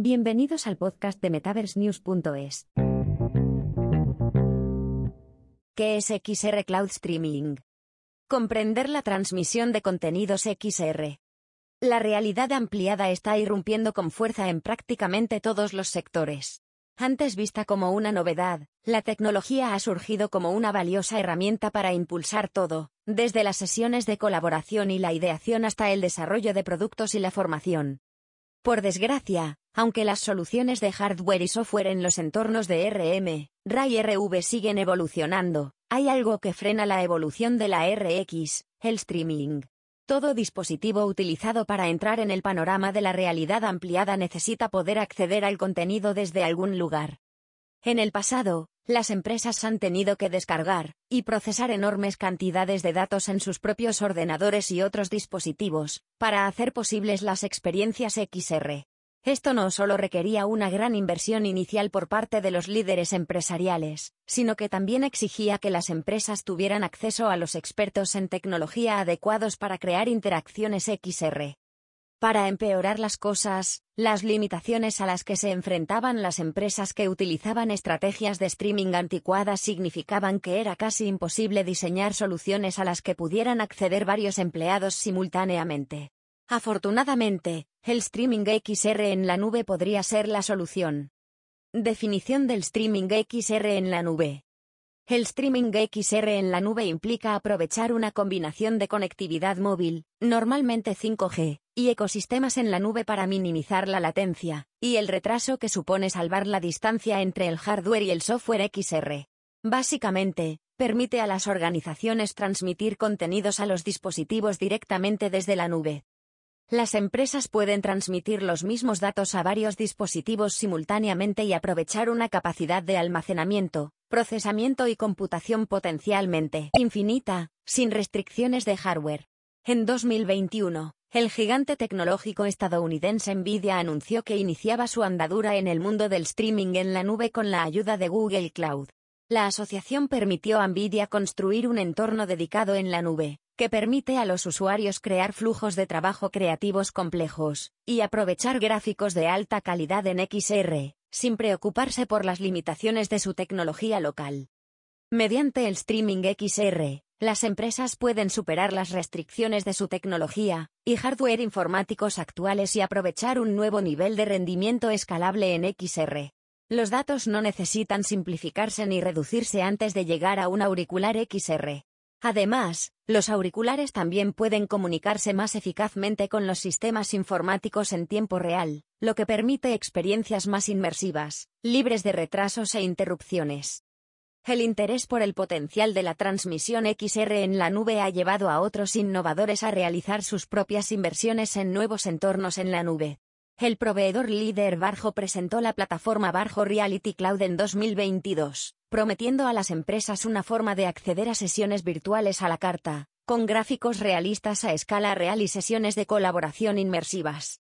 Bienvenidos al podcast de MetaverseNews.es. ¿Qué es XR Cloud Streaming? Comprender la transmisión de contenidos XR. La realidad ampliada está irrumpiendo con fuerza en prácticamente todos los sectores. Antes vista como una novedad, la tecnología ha surgido como una valiosa herramienta para impulsar todo, desde las sesiones de colaboración y la ideación hasta el desarrollo de productos y la formación. Por desgracia, aunque las soluciones de hardware y software en los entornos de RM, RAI RV siguen evolucionando, hay algo que frena la evolución de la RX, el streaming. Todo dispositivo utilizado para entrar en el panorama de la realidad ampliada necesita poder acceder al contenido desde algún lugar. En el pasado, las empresas han tenido que descargar y procesar enormes cantidades de datos en sus propios ordenadores y otros dispositivos, para hacer posibles las experiencias XR. Esto no solo requería una gran inversión inicial por parte de los líderes empresariales, sino que también exigía que las empresas tuvieran acceso a los expertos en tecnología adecuados para crear interacciones XR. Para empeorar las cosas, las limitaciones a las que se enfrentaban las empresas que utilizaban estrategias de streaming anticuadas significaban que era casi imposible diseñar soluciones a las que pudieran acceder varios empleados simultáneamente. Afortunadamente, el streaming XR en la nube podría ser la solución. Definición del streaming XR en la nube. El streaming XR en la nube implica aprovechar una combinación de conectividad móvil, normalmente 5G, y ecosistemas en la nube para minimizar la latencia y el retraso que supone salvar la distancia entre el hardware y el software XR. Básicamente, permite a las organizaciones transmitir contenidos a los dispositivos directamente desde la nube, las empresas pueden transmitir los mismos datos a varios dispositivos simultáneamente y aprovechar una capacidad de almacenamiento, procesamiento y computación potencialmente infinita, sin restricciones de hardware. En 2021, el gigante tecnológico estadounidense Nvidia anunció que iniciaba su andadura en el mundo del streaming en la nube con la ayuda de Google Cloud. La asociación permitió a Nvidia construir un entorno dedicado en la nube, que permite a los usuarios crear flujos de trabajo creativos complejos, y aprovechar gráficos de alta calidad en XR, sin preocuparse por las limitaciones de su tecnología local. Mediante el streaming XR, las empresas pueden superar las restricciones de su tecnología y hardware informáticos actuales y aprovechar un nuevo nivel de rendimiento escalable en XR. Los datos no necesitan simplificarse ni reducirse antes de llegar a un auricular XR. Además, los auriculares también pueden comunicarse más eficazmente con los sistemas informáticos en tiempo real, lo que permite experiencias más inmersivas, libres de retrasos e interrupciones. El interés por el potencial de la transmisión XR en la nube ha llevado a otros innovadores a realizar sus propias inversiones en nuevos entornos en la nube. El proveedor líder Barjo presentó la plataforma Barjo Reality Cloud en 2022, prometiendo a las empresas una forma de acceder a sesiones virtuales a la carta, con gráficos realistas a escala real y sesiones de colaboración inmersivas.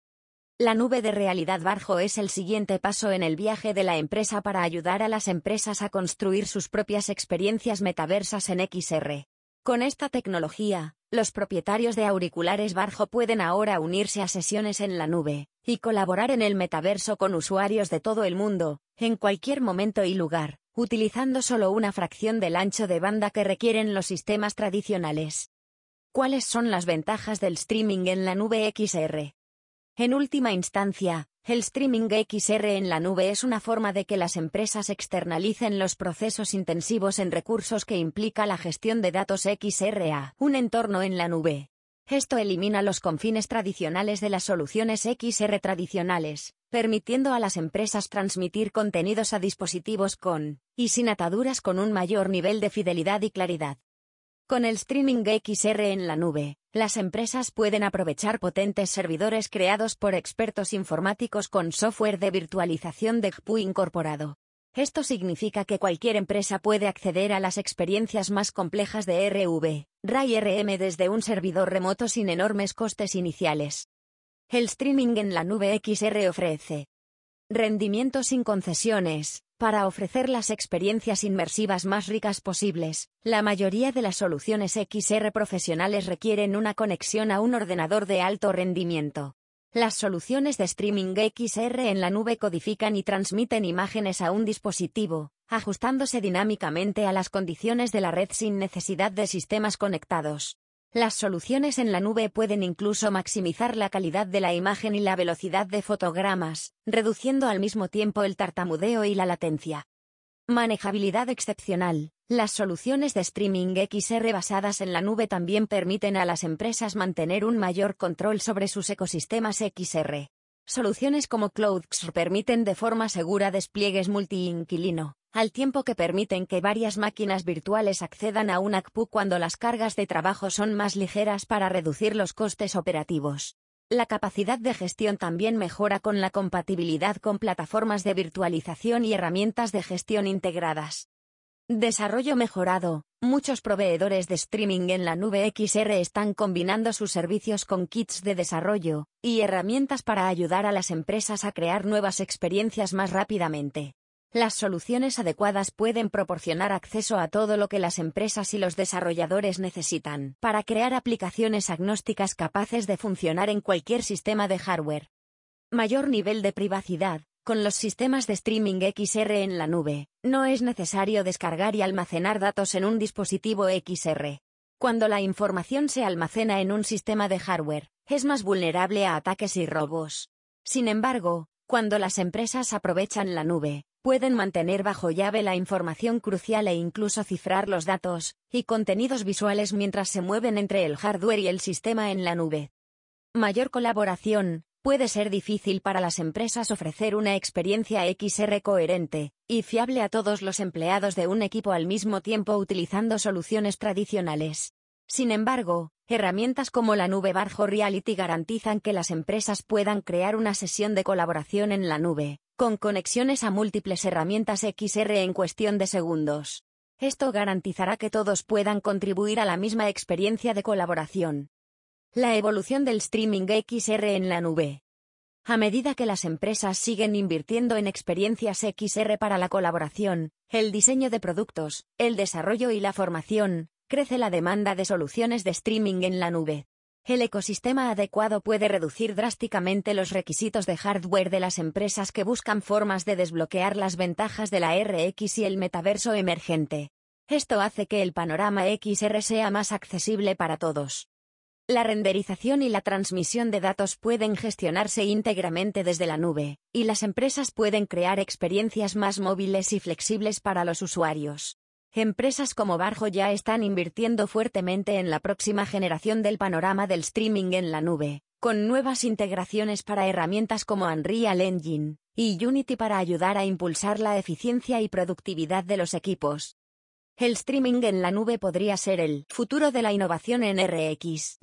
La nube de realidad Barjo es el siguiente paso en el viaje de la empresa para ayudar a las empresas a construir sus propias experiencias metaversas en XR. Con esta tecnología, los propietarios de auriculares Barjo pueden ahora unirse a sesiones en la nube y colaborar en el metaverso con usuarios de todo el mundo, en cualquier momento y lugar, utilizando solo una fracción del ancho de banda que requieren los sistemas tradicionales. ¿Cuáles son las ventajas del streaming en la nube XR? En última instancia, el streaming XR en la nube es una forma de que las empresas externalicen los procesos intensivos en recursos que implica la gestión de datos XR a un entorno en la nube. Esto elimina los confines tradicionales de las soluciones XR tradicionales, permitiendo a las empresas transmitir contenidos a dispositivos con, y sin ataduras con un mayor nivel de fidelidad y claridad. Con el streaming XR en la nube, las empresas pueden aprovechar potentes servidores creados por expertos informáticos con software de virtualización de GPU incorporado. Esto significa que cualquier empresa puede acceder a las experiencias más complejas de RV, RAI RM desde un servidor remoto sin enormes costes iniciales. El streaming en la nube XR ofrece rendimiento sin concesiones, para ofrecer las experiencias inmersivas más ricas posibles, la mayoría de las soluciones XR profesionales requieren una conexión a un ordenador de alto rendimiento. Las soluciones de streaming XR en la nube codifican y transmiten imágenes a un dispositivo, ajustándose dinámicamente a las condiciones de la red sin necesidad de sistemas conectados. Las soluciones en la nube pueden incluso maximizar la calidad de la imagen y la velocidad de fotogramas, reduciendo al mismo tiempo el tartamudeo y la latencia. Manejabilidad excepcional. Las soluciones de streaming XR basadas en la nube también permiten a las empresas mantener un mayor control sobre sus ecosistemas XR. Soluciones como CloudXR permiten de forma segura despliegues multi-inquilino, al tiempo que permiten que varias máquinas virtuales accedan a un ACPU cuando las cargas de trabajo son más ligeras para reducir los costes operativos. La capacidad de gestión también mejora con la compatibilidad con plataformas de virtualización y herramientas de gestión integradas. Desarrollo mejorado. Muchos proveedores de streaming en la nube XR están combinando sus servicios con kits de desarrollo y herramientas para ayudar a las empresas a crear nuevas experiencias más rápidamente. Las soluciones adecuadas pueden proporcionar acceso a todo lo que las empresas y los desarrolladores necesitan para crear aplicaciones agnósticas capaces de funcionar en cualquier sistema de hardware. Mayor nivel de privacidad. Con los sistemas de streaming XR en la nube, no es necesario descargar y almacenar datos en un dispositivo XR. Cuando la información se almacena en un sistema de hardware, es más vulnerable a ataques y robos. Sin embargo, cuando las empresas aprovechan la nube, pueden mantener bajo llave la información crucial e incluso cifrar los datos y contenidos visuales mientras se mueven entre el hardware y el sistema en la nube. Mayor colaboración. Puede ser difícil para las empresas ofrecer una experiencia XR coherente y fiable a todos los empleados de un equipo al mismo tiempo utilizando soluciones tradicionales. Sin embargo, herramientas como la nube Barjo Reality garantizan que las empresas puedan crear una sesión de colaboración en la nube, con conexiones a múltiples herramientas XR en cuestión de segundos. Esto garantizará que todos puedan contribuir a la misma experiencia de colaboración. La evolución del streaming XR en la nube. A medida que las empresas siguen invirtiendo en experiencias XR para la colaboración, el diseño de productos, el desarrollo y la formación, crece la demanda de soluciones de streaming en la nube. El ecosistema adecuado puede reducir drásticamente los requisitos de hardware de las empresas que buscan formas de desbloquear las ventajas de la RX y el metaverso emergente. Esto hace que el panorama XR sea más accesible para todos. La renderización y la transmisión de datos pueden gestionarse íntegramente desde la nube, y las empresas pueden crear experiencias más móviles y flexibles para los usuarios. Empresas como Barjo ya están invirtiendo fuertemente en la próxima generación del panorama del streaming en la nube, con nuevas integraciones para herramientas como Unreal Engine y Unity para ayudar a impulsar la eficiencia y productividad de los equipos. El streaming en la nube podría ser el futuro de la innovación en RX.